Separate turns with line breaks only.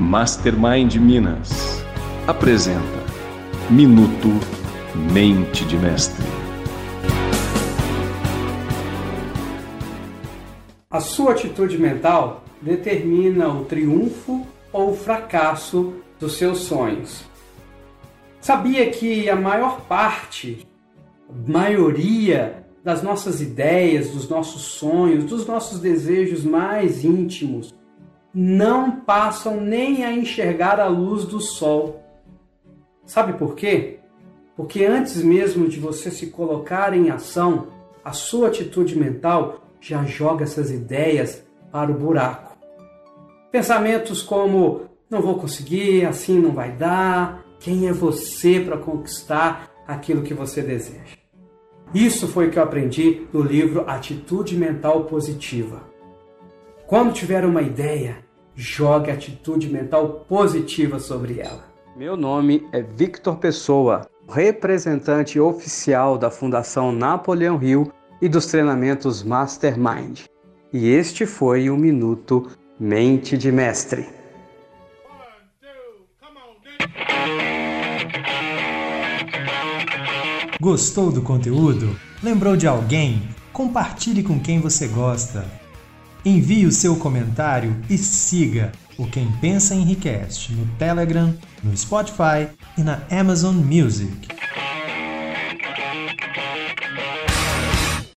Mastermind Minas apresenta Minuto Mente de Mestre.
A sua atitude mental determina o triunfo ou o fracasso dos seus sonhos. Sabia que a maior parte, a maioria das nossas ideias, dos nossos sonhos, dos nossos desejos mais íntimos não passam nem a enxergar a luz do sol. Sabe por quê? Porque antes mesmo de você se colocar em ação, a sua atitude mental já joga essas ideias para o buraco. Pensamentos como não vou conseguir, assim não vai dar, quem é você para conquistar aquilo que você deseja? Isso foi o que eu aprendi no livro Atitude Mental Positiva. Quando tiver uma ideia, jogue atitude mental positiva sobre ela.
Meu nome é Victor Pessoa, representante oficial da Fundação Napoleão Hill e dos treinamentos Mastermind. E este foi o Minuto Mente de Mestre.
Gostou do conteúdo? Lembrou de alguém? Compartilhe com quem você gosta. Envie o seu comentário e siga o Quem Pensa Enriquece no Telegram, no Spotify e na Amazon Music.